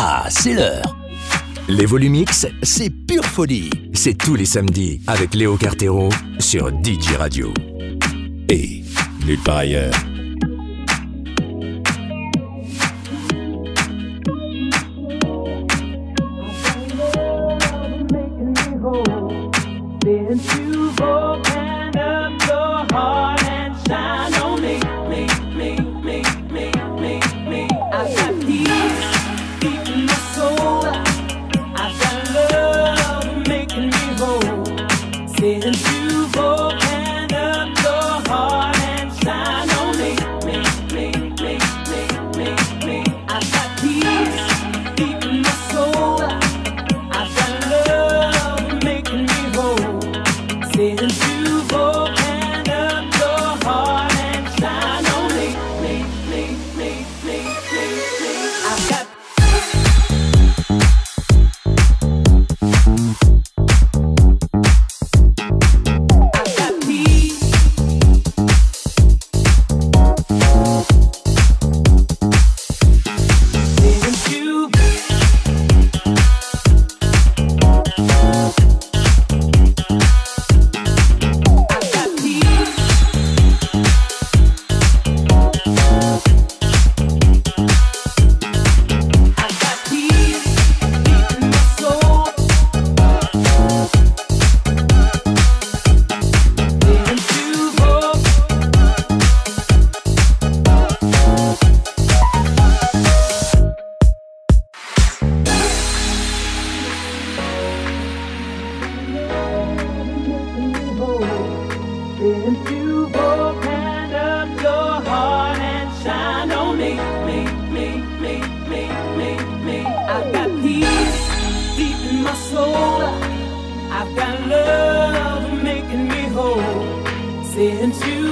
Ah, c'est l'heure Les Volumix, c'est pure folie C'est tous les samedis avec Léo Cartero sur DJ Radio. Et nulle part ailleurs. into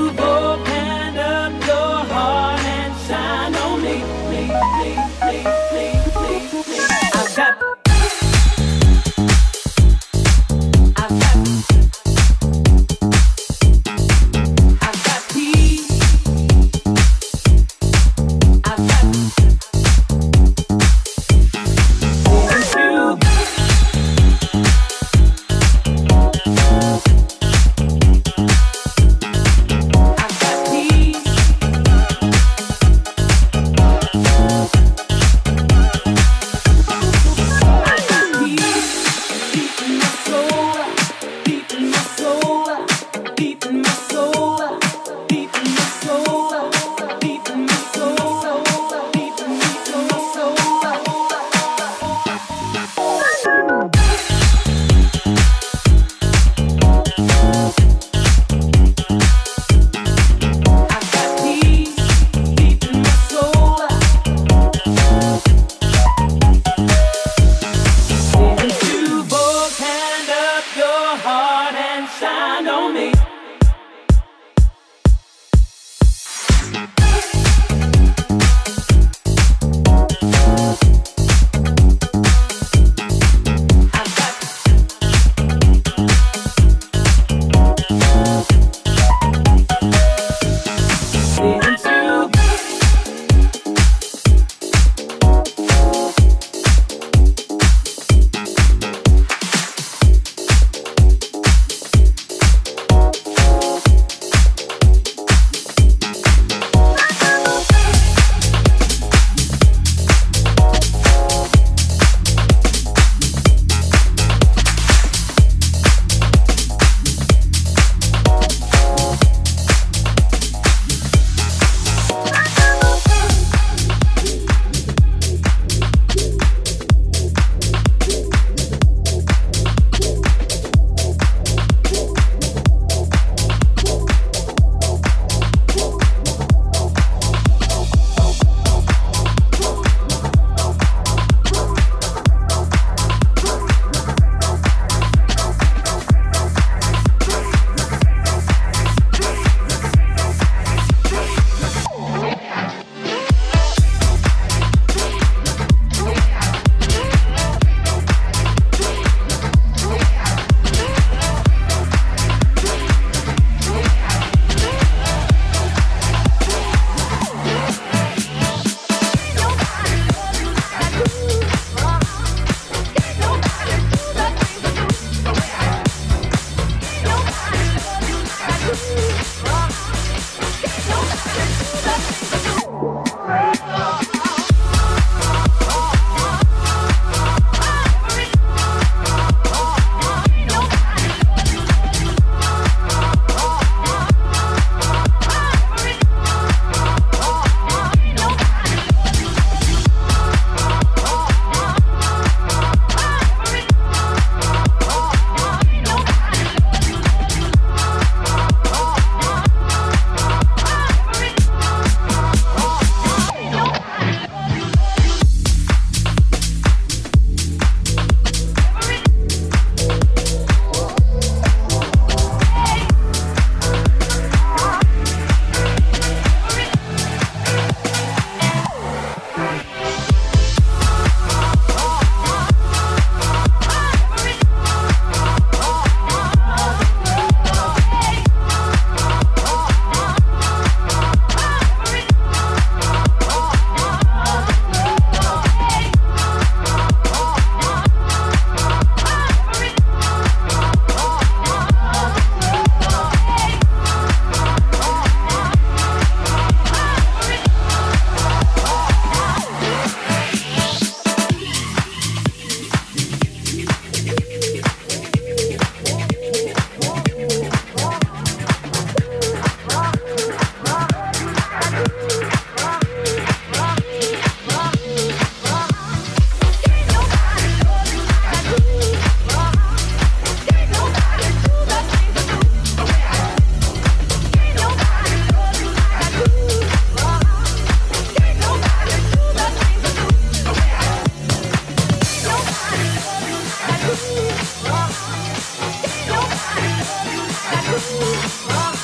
Rock.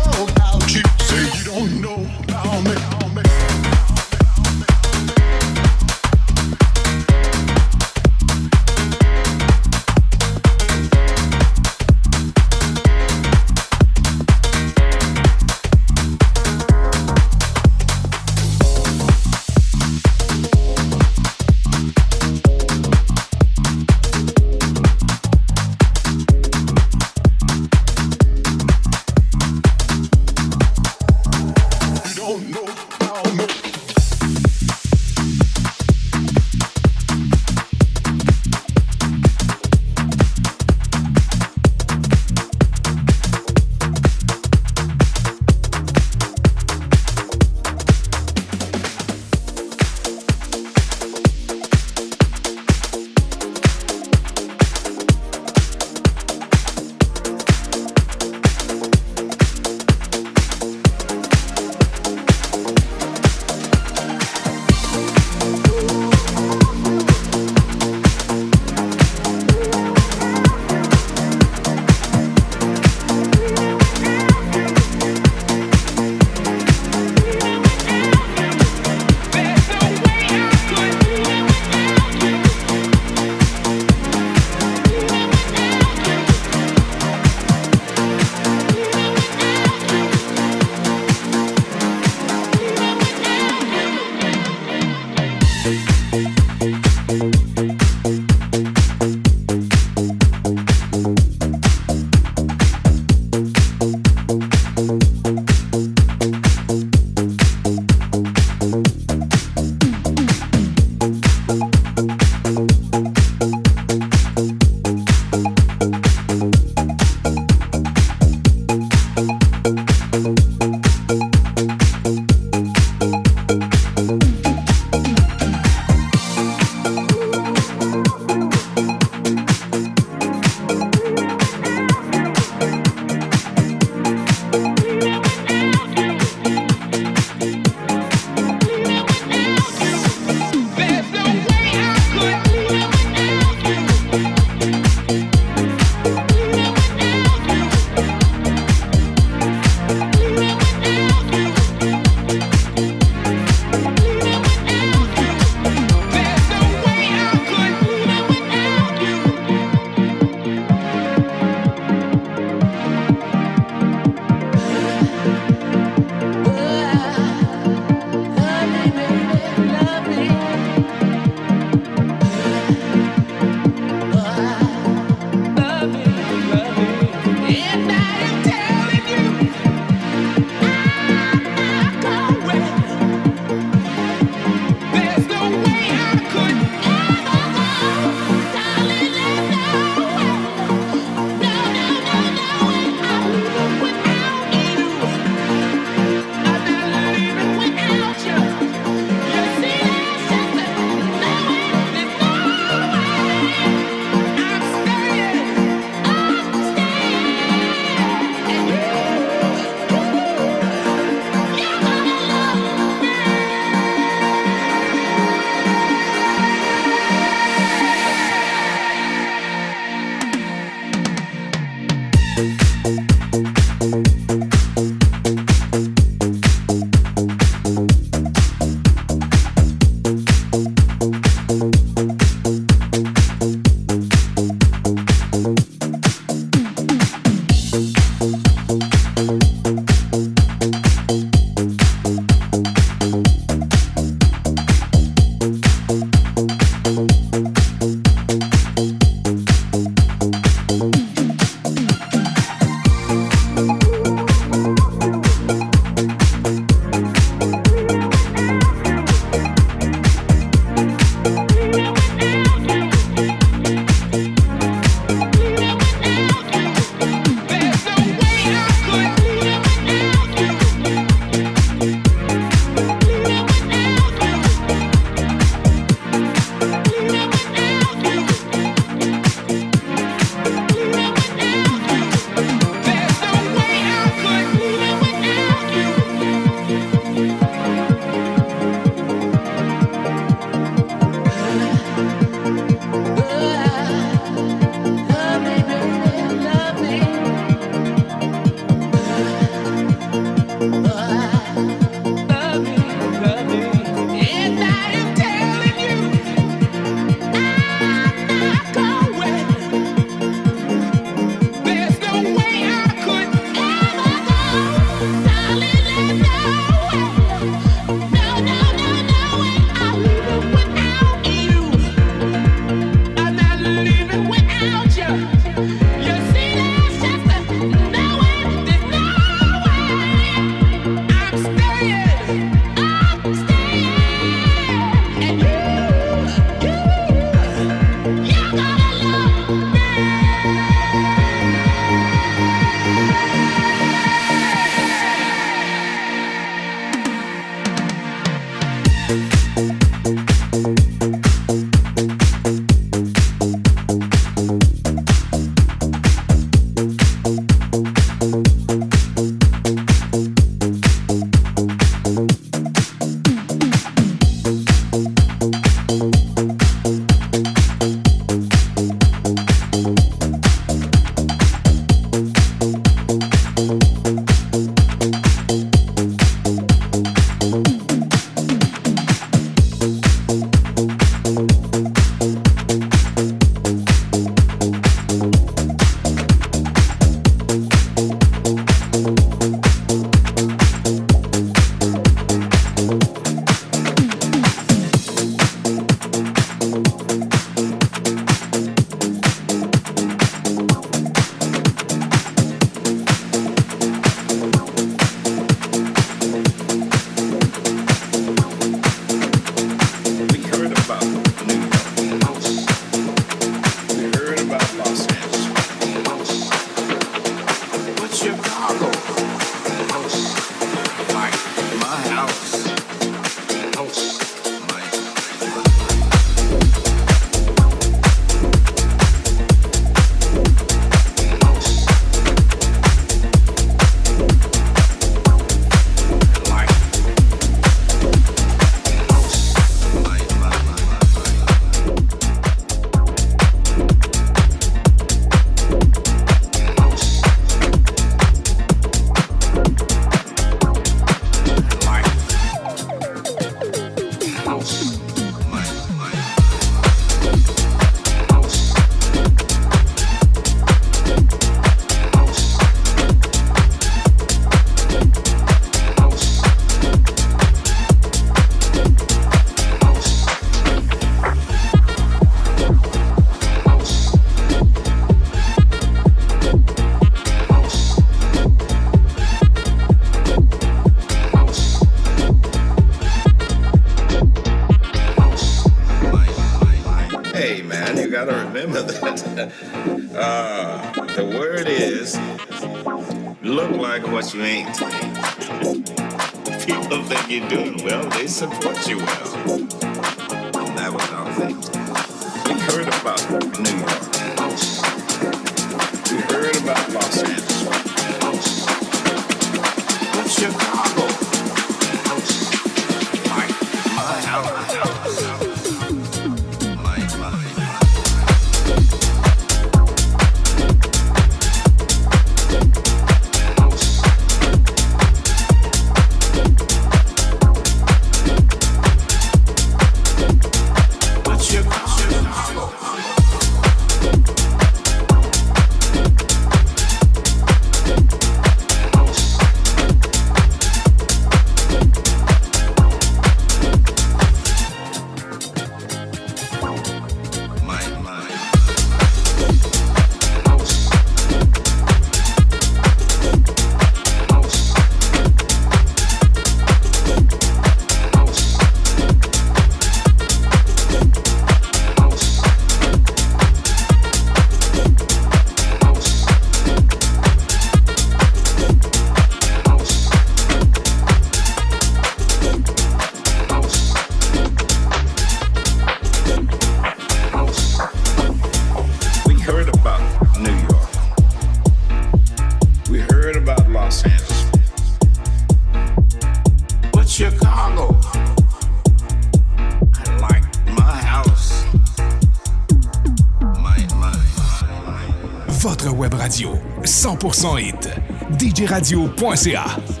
djradio.ca.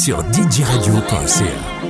sur djradio.ca.